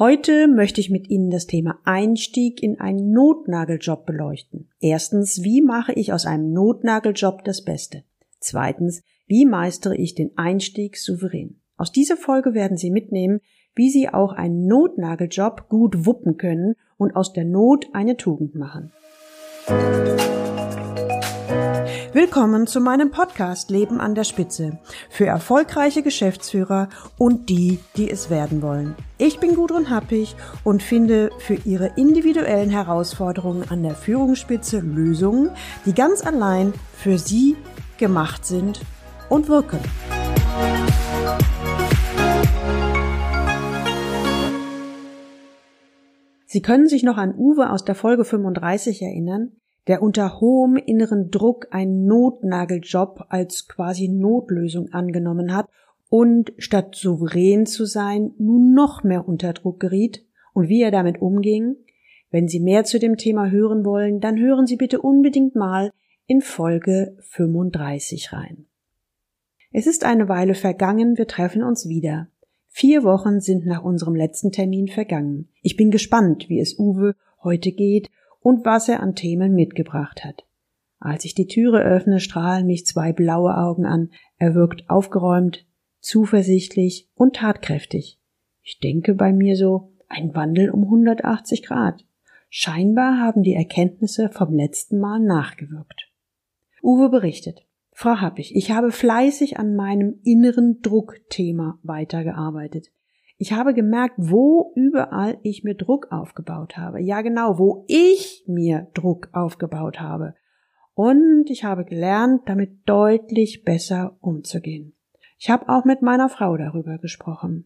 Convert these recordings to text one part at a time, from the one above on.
Heute möchte ich mit Ihnen das Thema Einstieg in einen Notnageljob beleuchten. Erstens, wie mache ich aus einem Notnageljob das Beste? Zweitens, wie meistere ich den Einstieg souverän? Aus dieser Folge werden Sie mitnehmen, wie Sie auch einen Notnageljob gut wuppen können und aus der Not eine Tugend machen. Willkommen zu meinem Podcast Leben an der Spitze für erfolgreiche Geschäftsführer und die, die es werden wollen. Ich bin Gudrun Happig und finde für Ihre individuellen Herausforderungen an der Führungsspitze Lösungen, die ganz allein für Sie gemacht sind und wirken. Sie können sich noch an Uwe aus der Folge 35 erinnern, der unter hohem inneren Druck einen Notnageljob als quasi Notlösung angenommen hat und statt souverän zu sein, nun noch mehr unter Druck geriet und wie er damit umging? Wenn Sie mehr zu dem Thema hören wollen, dann hören Sie bitte unbedingt mal in Folge 35 rein. Es ist eine Weile vergangen, wir treffen uns wieder. Vier Wochen sind nach unserem letzten Termin vergangen. Ich bin gespannt, wie es Uwe heute geht und was er an Themen mitgebracht hat. Als ich die Türe öffne, strahlen mich zwei blaue Augen an. Er wirkt aufgeräumt, zuversichtlich und tatkräftig. Ich denke bei mir so, ein Wandel um 180 Grad. Scheinbar haben die Erkenntnisse vom letzten Mal nachgewirkt. Uwe berichtet. Frau Happig, ich habe fleißig an meinem inneren Druckthema weitergearbeitet. Ich habe gemerkt, wo überall ich mir Druck aufgebaut habe. Ja, genau, wo ich mir Druck aufgebaut habe. Und ich habe gelernt, damit deutlich besser umzugehen. Ich habe auch mit meiner Frau darüber gesprochen.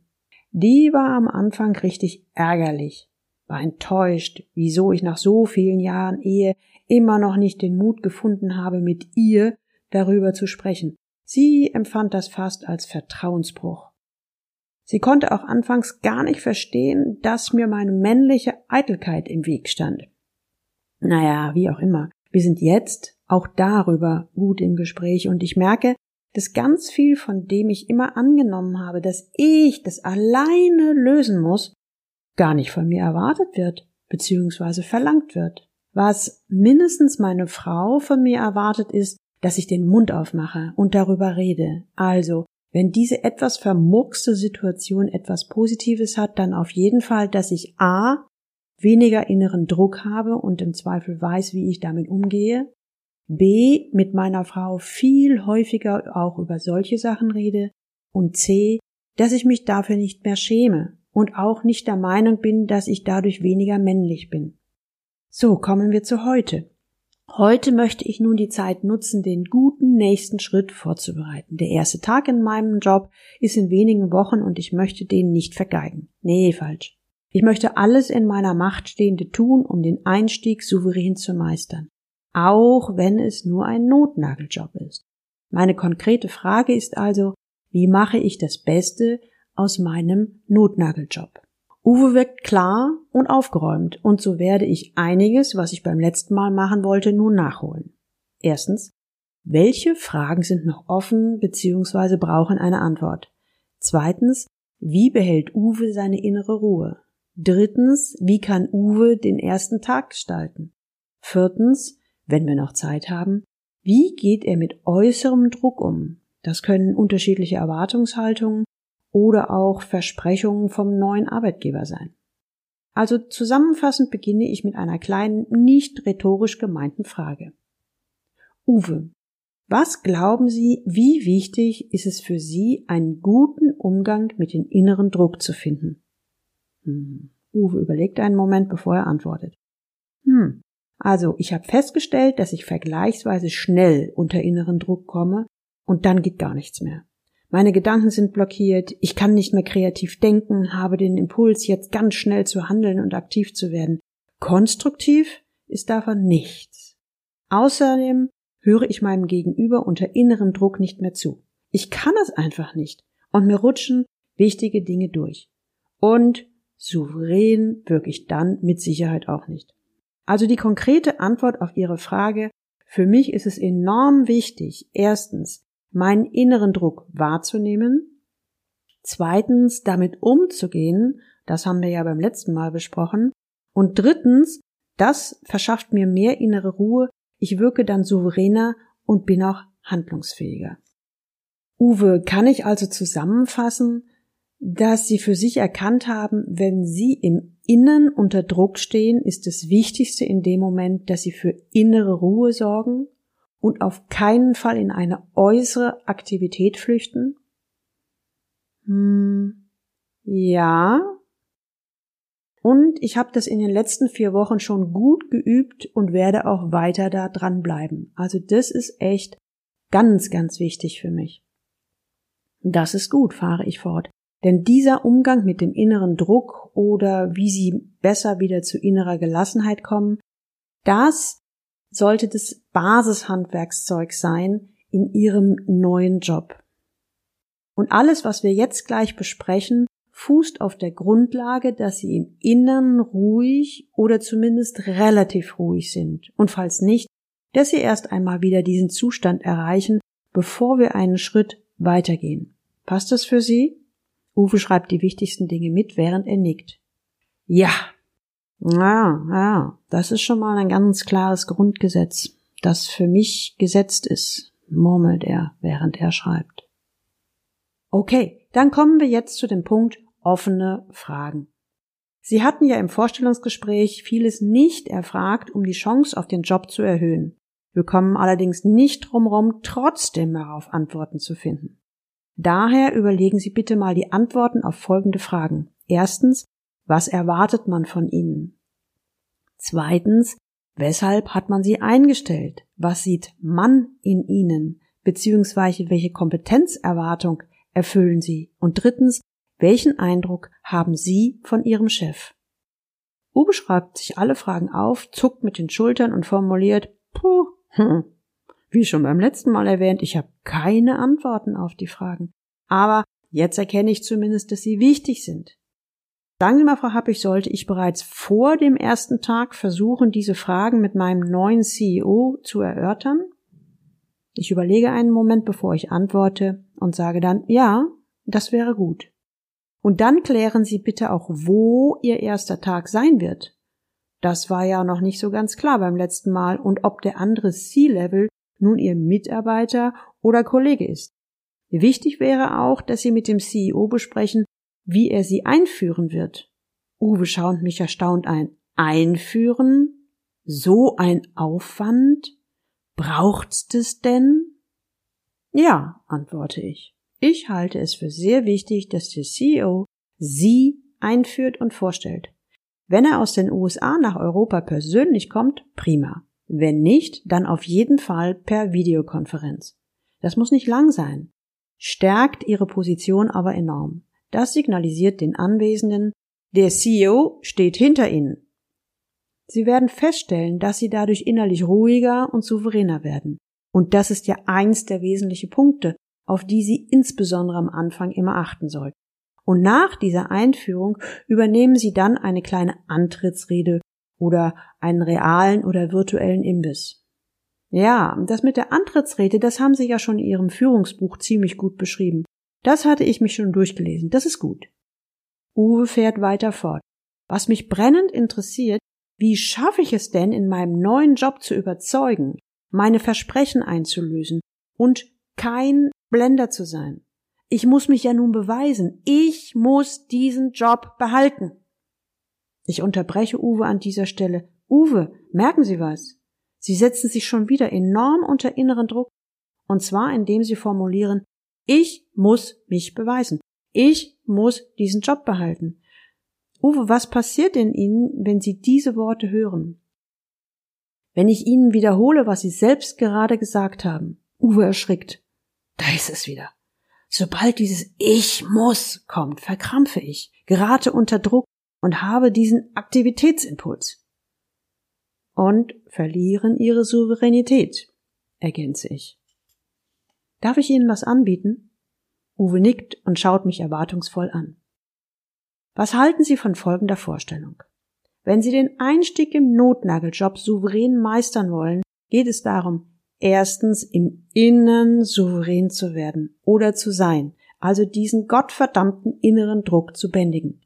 Die war am Anfang richtig ärgerlich, war enttäuscht, wieso ich nach so vielen Jahren Ehe immer noch nicht den Mut gefunden habe, mit ihr darüber zu sprechen. Sie empfand das fast als Vertrauensbruch. Sie konnte auch anfangs gar nicht verstehen, dass mir meine männliche Eitelkeit im Weg stand. Naja, wie auch immer. Wir sind jetzt auch darüber gut im Gespräch und ich merke, dass ganz viel von dem ich immer angenommen habe, dass ich das alleine lösen muss, gar nicht von mir erwartet wird, beziehungsweise verlangt wird. Was mindestens meine Frau von mir erwartet ist, dass ich den Mund aufmache und darüber rede. Also, wenn diese etwas vermurkste Situation etwas Positives hat, dann auf jeden Fall, dass ich A weniger inneren Druck habe und im Zweifel weiß, wie ich damit umgehe. B mit meiner Frau viel häufiger auch über solche Sachen rede. Und C, dass ich mich dafür nicht mehr schäme und auch nicht der Meinung bin, dass ich dadurch weniger männlich bin. So kommen wir zu heute. Heute möchte ich nun die Zeit nutzen, den guten nächsten Schritt vorzubereiten. Der erste Tag in meinem Job ist in wenigen Wochen und ich möchte den nicht vergeigen. Nee, falsch. Ich möchte alles in meiner Macht Stehende tun, um den Einstieg souverän zu meistern. Auch wenn es nur ein Notnageljob ist. Meine konkrete Frage ist also, wie mache ich das Beste aus meinem Notnageljob? Uwe wirkt klar und aufgeräumt, und so werde ich einiges, was ich beim letzten Mal machen wollte, nun nachholen. Erstens, welche Fragen sind noch offen bzw. brauchen eine Antwort? Zweitens, wie behält Uwe seine innere Ruhe? Drittens, wie kann Uwe den ersten Tag gestalten? Viertens, wenn wir noch Zeit haben, wie geht er mit äußerem Druck um? Das können unterschiedliche Erwartungshaltungen, oder auch Versprechungen vom neuen Arbeitgeber sein. Also zusammenfassend beginne ich mit einer kleinen, nicht rhetorisch gemeinten Frage. Uwe, was glauben Sie, wie wichtig ist es für Sie, einen guten Umgang mit dem inneren Druck zu finden? Hm. Uwe überlegt einen Moment, bevor er antwortet. Hm. Also, ich habe festgestellt, dass ich vergleichsweise schnell unter inneren Druck komme und dann geht gar nichts mehr. Meine Gedanken sind blockiert, ich kann nicht mehr kreativ denken, habe den Impuls, jetzt ganz schnell zu handeln und aktiv zu werden. Konstruktiv ist davon nichts. Außerdem höre ich meinem Gegenüber unter innerem Druck nicht mehr zu. Ich kann es einfach nicht und mir rutschen wichtige Dinge durch. Und souverän wirke ich dann mit Sicherheit auch nicht. Also die konkrete Antwort auf Ihre Frage, für mich ist es enorm wichtig, erstens, meinen inneren Druck wahrzunehmen, zweitens damit umzugehen Das haben wir ja beim letzten Mal besprochen. Und drittens, das verschafft mir mehr innere Ruhe. Ich wirke dann souveräner und bin auch handlungsfähiger. Uwe, kann ich also zusammenfassen, dass Sie für sich erkannt haben, wenn Sie im Innen unter Druck stehen, ist das Wichtigste in dem Moment, dass Sie für innere Ruhe sorgen und auf keinen Fall in eine äußere Aktivität flüchten? Hm, ja. Und ich habe das in den letzten vier Wochen schon gut geübt und werde auch weiter da dranbleiben. Also das ist echt ganz, ganz wichtig für mich. Das ist gut, fahre ich fort. Denn dieser Umgang mit dem inneren Druck oder wie sie besser wieder zu innerer Gelassenheit kommen, das sollte das Basishandwerkszeug sein in ihrem neuen Job. Und alles, was wir jetzt gleich besprechen, fußt auf der Grundlage, dass sie im Innern ruhig oder zumindest relativ ruhig sind. Und falls nicht, dass sie erst einmal wieder diesen Zustand erreichen, bevor wir einen Schritt weitergehen. Passt das für Sie? Uwe schreibt die wichtigsten Dinge mit, während er nickt. Ja. Ja, ja, das ist schon mal ein ganz klares Grundgesetz, das für mich gesetzt ist, murmelt er, während er schreibt. Okay, dann kommen wir jetzt zu dem Punkt offene Fragen. Sie hatten ja im Vorstellungsgespräch vieles nicht erfragt, um die Chance auf den Job zu erhöhen. Wir kommen allerdings nicht drumherum, trotzdem darauf Antworten zu finden. Daher überlegen Sie bitte mal die Antworten auf folgende Fragen. Erstens, was erwartet man von Ihnen? Zweitens, weshalb hat man Sie eingestellt? Was sieht man in Ihnen? Beziehungsweise welche Kompetenzerwartung erfüllen Sie? Und drittens, welchen Eindruck haben Sie von Ihrem Chef? Uwe schreibt sich alle Fragen auf, zuckt mit den Schultern und formuliert, puh, hm, wie schon beim letzten Mal erwähnt, ich habe keine Antworten auf die Fragen. Aber jetzt erkenne ich zumindest, dass sie wichtig sind. Sagen Sie mal, Frau Happig, sollte ich bereits vor dem ersten Tag versuchen, diese Fragen mit meinem neuen CEO zu erörtern? Ich überlege einen Moment, bevor ich antworte und sage dann, ja, das wäre gut. Und dann klären Sie bitte auch, wo Ihr erster Tag sein wird. Das war ja noch nicht so ganz klar beim letzten Mal und ob der andere C-Level nun Ihr Mitarbeiter oder Kollege ist. Wichtig wäre auch, dass Sie mit dem CEO besprechen, wie er Sie einführen wird. Uwe schaut mich erstaunt ein. Einführen? So ein Aufwand? Braucht's das denn? Ja, antworte ich. Ich halte es für sehr wichtig, dass der CEO Sie einführt und vorstellt. Wenn er aus den USA nach Europa persönlich kommt, prima. Wenn nicht, dann auf jeden Fall per Videokonferenz. Das muss nicht lang sein. Stärkt Ihre Position aber enorm. Das signalisiert den Anwesenden, der CEO steht hinter Ihnen. Sie werden feststellen, dass Sie dadurch innerlich ruhiger und souveräner werden. Und das ist ja eins der wesentlichen Punkte, auf die Sie insbesondere am Anfang immer achten sollten. Und nach dieser Einführung übernehmen Sie dann eine kleine Antrittsrede oder einen realen oder virtuellen Imbiss. Ja, das mit der Antrittsrede, das haben Sie ja schon in Ihrem Führungsbuch ziemlich gut beschrieben. Das hatte ich mich schon durchgelesen. Das ist gut. Uwe fährt weiter fort. Was mich brennend interessiert, wie schaffe ich es denn, in meinem neuen Job zu überzeugen, meine Versprechen einzulösen und kein Blender zu sein? Ich muss mich ja nun beweisen. Ich muss diesen Job behalten. Ich unterbreche Uwe an dieser Stelle. Uwe, merken Sie was? Sie setzen sich schon wieder enorm unter inneren Druck, und zwar indem Sie formulieren, ich muss mich beweisen. Ich muss diesen Job behalten. Uwe, was passiert in Ihnen, wenn Sie diese Worte hören? Wenn ich Ihnen wiederhole, was Sie selbst gerade gesagt haben. Uwe erschrickt. Da ist es wieder. Sobald dieses Ich muss kommt, verkrampfe ich, gerate unter Druck und habe diesen Aktivitätsimpuls. Und verlieren ihre Souveränität, ergänze ich. Darf ich Ihnen was anbieten? Uwe nickt und schaut mich erwartungsvoll an. Was halten Sie von folgender Vorstellung? Wenn Sie den Einstieg im Notnageljob souverän meistern wollen, geht es darum, erstens im Innern souverän zu werden oder zu sein, also diesen gottverdammten inneren Druck zu bändigen.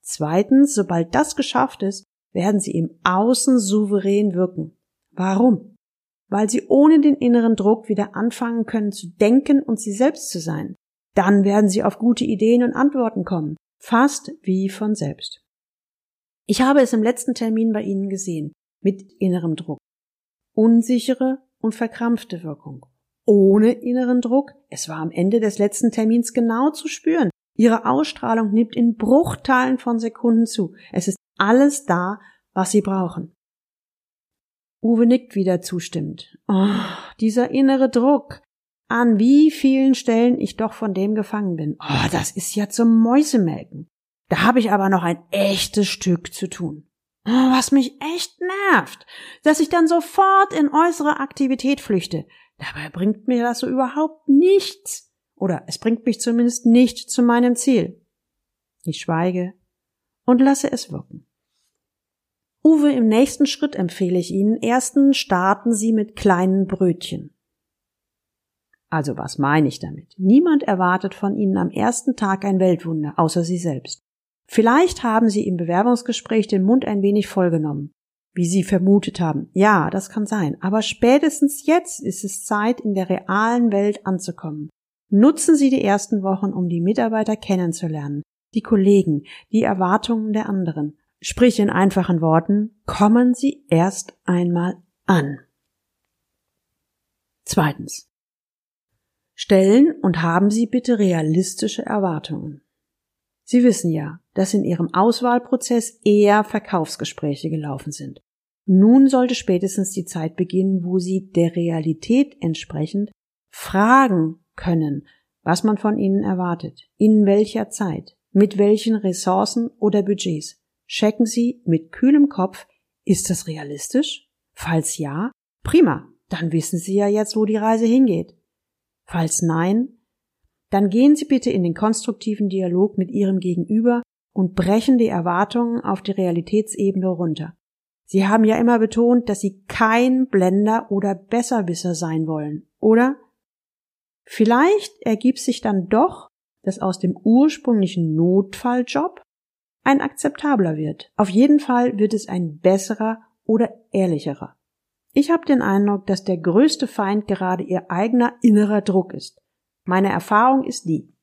Zweitens, sobald das geschafft ist, werden sie im Außen souverän wirken. Warum? Weil sie ohne den inneren Druck wieder anfangen können zu denken und sie selbst zu sein. Dann werden sie auf gute Ideen und Antworten kommen, fast wie von selbst. Ich habe es im letzten Termin bei Ihnen gesehen, mit innerem Druck. Unsichere und verkrampfte Wirkung. Ohne inneren Druck, es war am Ende des letzten Termins genau zu spüren. Ihre Ausstrahlung nimmt in Bruchteilen von Sekunden zu. Es ist alles da, was Sie brauchen. Uwe nickt wieder zustimmend. Oh, dieser innere Druck. An wie vielen Stellen ich doch von dem gefangen bin. Oh, das ist ja zum Mäusemelken. Da habe ich aber noch ein echtes Stück zu tun. Oh, was mich echt nervt, dass ich dann sofort in äußere Aktivität flüchte. Dabei bringt mir das so überhaupt nichts. Oder es bringt mich zumindest nicht zu meinem Ziel. Ich schweige und lasse es wirken. Uwe, im nächsten Schritt empfehle ich Ihnen, ersten starten Sie mit kleinen Brötchen. Also was meine ich damit? Niemand erwartet von Ihnen am ersten Tag ein Weltwunder, außer Sie selbst. Vielleicht haben Sie im Bewerbungsgespräch den Mund ein wenig vollgenommen, wie Sie vermutet haben. Ja, das kann sein. Aber spätestens jetzt ist es Zeit, in der realen Welt anzukommen. Nutzen Sie die ersten Wochen, um die Mitarbeiter kennenzulernen, die Kollegen, die Erwartungen der anderen. Sprich in einfachen Worten, kommen Sie erst einmal an. Zweitens. Stellen und haben Sie bitte realistische Erwartungen. Sie wissen ja, dass in Ihrem Auswahlprozess eher Verkaufsgespräche gelaufen sind. Nun sollte spätestens die Zeit beginnen, wo Sie der Realität entsprechend fragen können, was man von Ihnen erwartet, in welcher Zeit, mit welchen Ressourcen oder Budgets. Checken Sie mit kühlem Kopf, ist das realistisch? Falls ja, prima, dann wissen Sie ja jetzt, wo die Reise hingeht. Falls nein, dann gehen Sie bitte in den konstruktiven Dialog mit Ihrem Gegenüber und brechen die Erwartungen auf die Realitätsebene runter. Sie haben ja immer betont, dass Sie kein Blender oder Besserwisser sein wollen, oder? Vielleicht ergibt sich dann doch, dass aus dem ursprünglichen Notfalljob ein akzeptabler wird. Auf jeden Fall wird es ein besserer oder ehrlicherer. Ich habe den Eindruck, dass der größte Feind gerade ihr eigener innerer Druck ist. Meine Erfahrung ist die.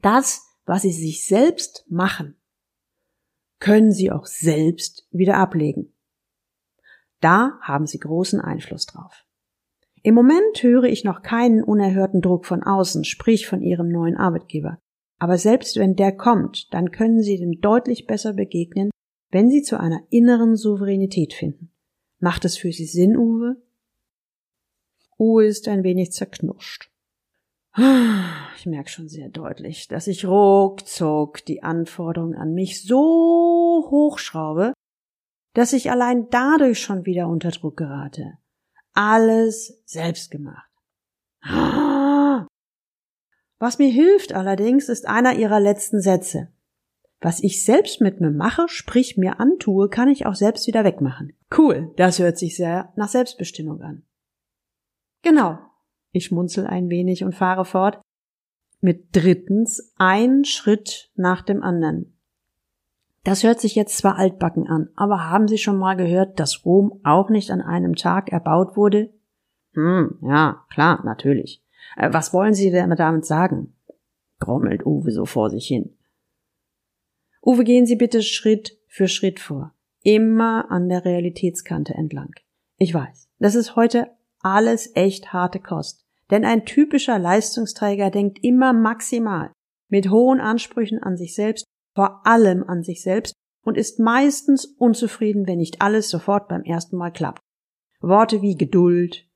Das, was sie sich selbst machen, können sie auch selbst wieder ablegen. Da haben sie großen Einfluss drauf. Im Moment höre ich noch keinen unerhörten Druck von außen, sprich von ihrem neuen Arbeitgeber. Aber selbst wenn der kommt, dann können Sie dem deutlich besser begegnen, wenn Sie zu einer inneren Souveränität finden. Macht es für Sie Sinn, Uwe? Uwe ist ein wenig zerknurscht. Ich merke schon sehr deutlich, dass ich ruckzuck die Anforderungen an mich so hochschraube, dass ich allein dadurch schon wieder unter Druck gerate. Alles selbst gemacht. Was mir hilft allerdings, ist einer ihrer letzten Sätze. Was ich selbst mit mir mache, sprich mir antue, kann ich auch selbst wieder wegmachen. Cool, das hört sich sehr nach Selbstbestimmung an. Genau. Ich munzel ein wenig und fahre fort. Mit drittens ein Schritt nach dem anderen. Das hört sich jetzt zwar altbacken an, aber haben Sie schon mal gehört, dass Rom auch nicht an einem Tag erbaut wurde? Hm, ja, klar, natürlich. Äh, was wollen Sie denn damit sagen? grommelt Uwe so vor sich hin. Uwe, gehen Sie bitte Schritt für Schritt vor. Immer an der Realitätskante entlang. Ich weiß, das ist heute alles echt harte Kost. Denn ein typischer Leistungsträger denkt immer maximal, mit hohen Ansprüchen an sich selbst, vor allem an sich selbst und ist meistens unzufrieden, wenn nicht alles sofort beim ersten Mal klappt. Worte wie Geduld,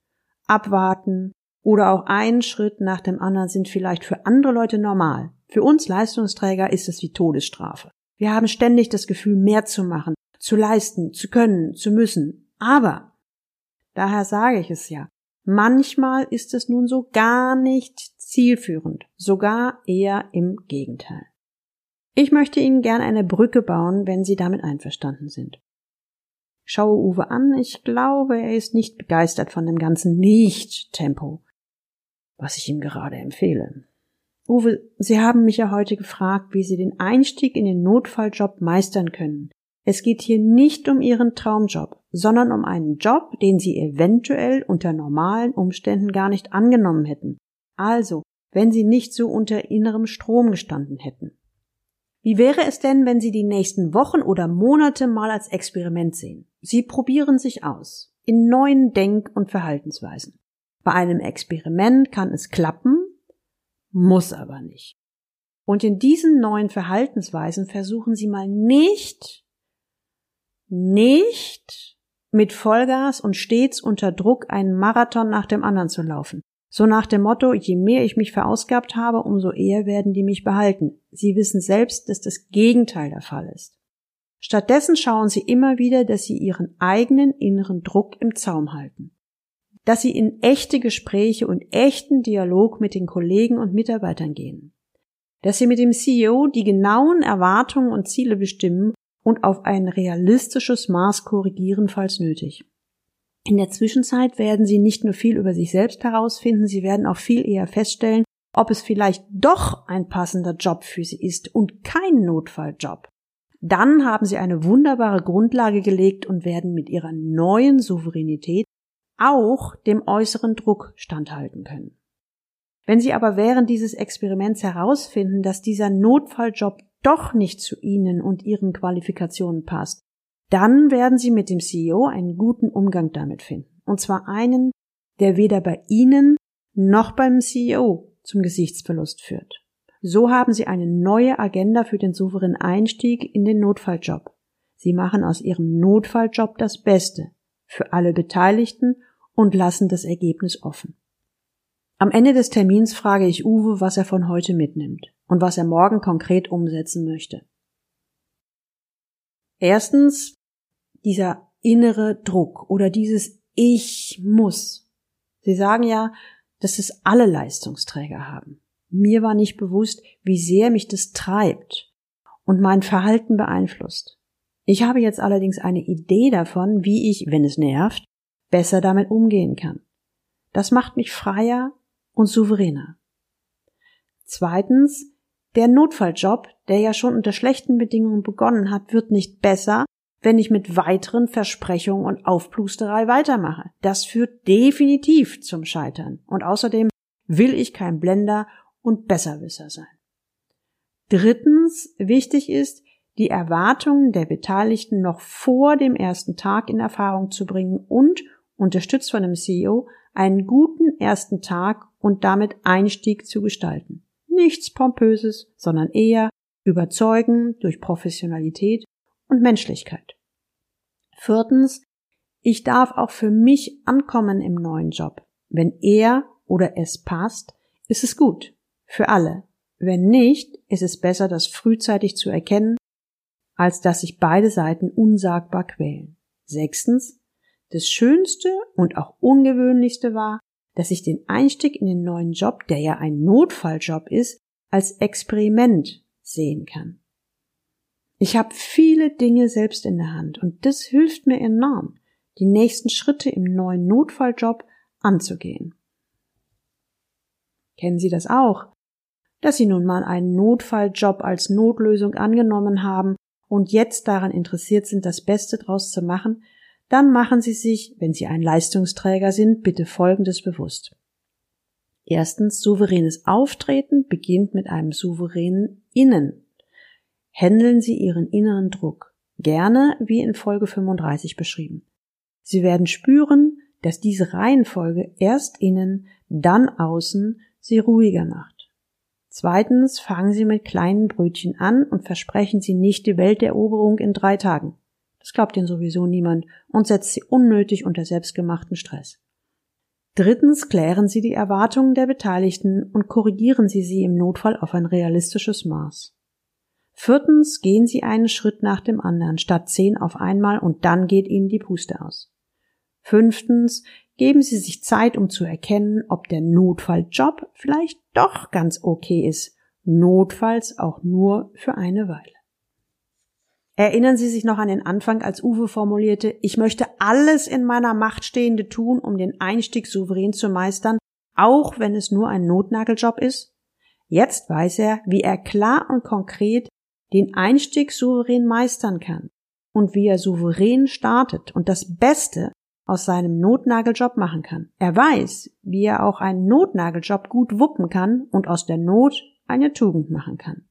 abwarten, oder auch ein Schritt nach dem anderen sind vielleicht für andere Leute normal. Für uns Leistungsträger ist es wie Todesstrafe. Wir haben ständig das Gefühl, mehr zu machen, zu leisten, zu können, zu müssen. Aber, daher sage ich es ja, manchmal ist es nun so gar nicht zielführend, sogar eher im Gegenteil. Ich möchte Ihnen gern eine Brücke bauen, wenn Sie damit einverstanden sind. Schaue Uwe an, ich glaube, er ist nicht begeistert von dem ganzen Nicht-Tempo was ich ihm gerade empfehle. Uwe, Sie haben mich ja heute gefragt, wie Sie den Einstieg in den Notfalljob meistern können. Es geht hier nicht um Ihren Traumjob, sondern um einen Job, den Sie eventuell unter normalen Umständen gar nicht angenommen hätten. Also, wenn Sie nicht so unter innerem Strom gestanden hätten. Wie wäre es denn, wenn Sie die nächsten Wochen oder Monate mal als Experiment sehen? Sie probieren sich aus in neuen Denk- und Verhaltensweisen. Bei einem Experiment kann es klappen, muss aber nicht. Und in diesen neuen Verhaltensweisen versuchen Sie mal nicht, nicht mit Vollgas und stets unter Druck einen Marathon nach dem anderen zu laufen. So nach dem Motto, je mehr ich mich verausgabt habe, umso eher werden die mich behalten. Sie wissen selbst, dass das Gegenteil der Fall ist. Stattdessen schauen Sie immer wieder, dass Sie Ihren eigenen inneren Druck im Zaum halten dass sie in echte Gespräche und echten Dialog mit den Kollegen und Mitarbeitern gehen. Dass sie mit dem CEO die genauen Erwartungen und Ziele bestimmen und auf ein realistisches Maß korrigieren, falls nötig. In der Zwischenzeit werden sie nicht nur viel über sich selbst herausfinden, sie werden auch viel eher feststellen, ob es vielleicht doch ein passender Job für sie ist und kein Notfalljob. Dann haben sie eine wunderbare Grundlage gelegt und werden mit ihrer neuen Souveränität auch dem äußeren Druck standhalten können. Wenn Sie aber während dieses Experiments herausfinden, dass dieser Notfalljob doch nicht zu Ihnen und Ihren Qualifikationen passt, dann werden Sie mit dem CEO einen guten Umgang damit finden. Und zwar einen, der weder bei Ihnen noch beim CEO zum Gesichtsverlust führt. So haben Sie eine neue Agenda für den souveränen Einstieg in den Notfalljob. Sie machen aus Ihrem Notfalljob das Beste für alle Beteiligten und lassen das Ergebnis offen. Am Ende des Termins frage ich Uwe, was er von heute mitnimmt und was er morgen konkret umsetzen möchte. Erstens dieser innere Druck oder dieses Ich muss. Sie sagen ja, dass es alle Leistungsträger haben. Mir war nicht bewusst, wie sehr mich das treibt und mein Verhalten beeinflusst. Ich habe jetzt allerdings eine Idee davon, wie ich, wenn es nervt, besser damit umgehen kann. Das macht mich freier und souveräner. Zweitens, der Notfalljob, der ja schon unter schlechten Bedingungen begonnen hat, wird nicht besser, wenn ich mit weiteren Versprechungen und Aufplusterei weitermache. Das führt definitiv zum Scheitern. Und außerdem will ich kein Blender und Besserwisser sein. Drittens, wichtig ist, die Erwartungen der Beteiligten noch vor dem ersten Tag in Erfahrung zu bringen und unterstützt von dem CEO, einen guten ersten Tag und damit Einstieg zu gestalten. Nichts Pompöses, sondern eher überzeugen durch Professionalität und Menschlichkeit. Viertens, ich darf auch für mich ankommen im neuen Job. Wenn er oder es passt, ist es gut. Für alle. Wenn nicht, ist es besser, das frühzeitig zu erkennen, als dass sich beide Seiten unsagbar quälen. Sechstens, das Schönste und auch Ungewöhnlichste war, dass ich den Einstieg in den neuen Job, der ja ein Notfalljob ist, als Experiment sehen kann. Ich habe viele Dinge selbst in der Hand und das hilft mir enorm, die nächsten Schritte im neuen Notfalljob anzugehen. Kennen Sie das auch? Dass Sie nun mal einen Notfalljob als Notlösung angenommen haben und jetzt daran interessiert sind, das Beste draus zu machen, dann machen Sie sich, wenn Sie ein Leistungsträger sind, bitte Folgendes bewusst. Erstens, souveränes Auftreten beginnt mit einem souveränen Innen. Händeln Sie Ihren inneren Druck. Gerne wie in Folge 35 beschrieben. Sie werden spüren, dass diese Reihenfolge erst innen, dann außen Sie ruhiger macht. Zweitens fangen Sie mit kleinen Brötchen an und versprechen Sie nicht die Welteroberung in drei Tagen. Das glaubt ihnen sowieso niemand und setzt sie unnötig unter selbstgemachten Stress. Drittens klären Sie die Erwartungen der Beteiligten und korrigieren Sie sie im Notfall auf ein realistisches Maß. Viertens gehen Sie einen Schritt nach dem anderen, statt zehn auf einmal und dann geht Ihnen die Puste aus. Fünftens geben Sie sich Zeit, um zu erkennen, ob der Notfalljob vielleicht doch ganz okay ist, notfalls auch nur für eine Weile. Erinnern Sie sich noch an den Anfang, als Uwe formulierte, ich möchte alles in meiner Macht Stehende tun, um den Einstieg souverän zu meistern, auch wenn es nur ein Notnageljob ist? Jetzt weiß er, wie er klar und konkret den Einstieg souverän meistern kann und wie er souverän startet und das Beste aus seinem Notnageljob machen kann. Er weiß, wie er auch einen Notnageljob gut wuppen kann und aus der Not eine Tugend machen kann.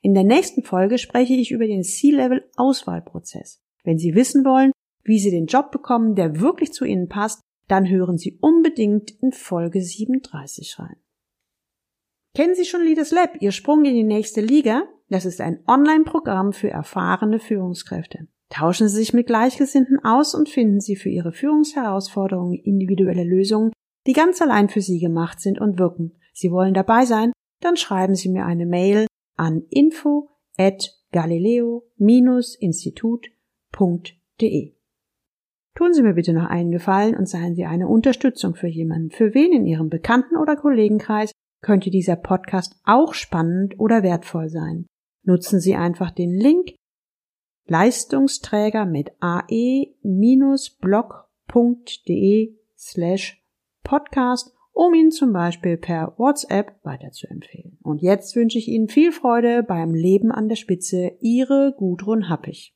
In der nächsten Folge spreche ich über den C-Level Auswahlprozess. Wenn Sie wissen wollen, wie Sie den Job bekommen, der wirklich zu Ihnen passt, dann hören Sie unbedingt in Folge 37 rein. Kennen Sie schon Leaders Lab, Ihr Sprung in die nächste Liga? Das ist ein Online-Programm für erfahrene Führungskräfte. Tauschen Sie sich mit Gleichgesinnten aus und finden Sie für Ihre Führungsherausforderungen individuelle Lösungen, die ganz allein für Sie gemacht sind und wirken. Sie wollen dabei sein? Dann schreiben Sie mir eine Mail an info at galileo-institut.de. Tun Sie mir bitte noch einen Gefallen und seien Sie eine Unterstützung für jemanden, für wen in Ihrem Bekannten- oder Kollegenkreis könnte dieser Podcast auch spannend oder wertvoll sein. Nutzen Sie einfach den Link Leistungsträger mit ae-blog.de slash podcast, um ihn zum Beispiel per WhatsApp weiterzuempfehlen. Und jetzt wünsche ich Ihnen viel Freude beim Leben an der Spitze. Ihre Gudrun Happig.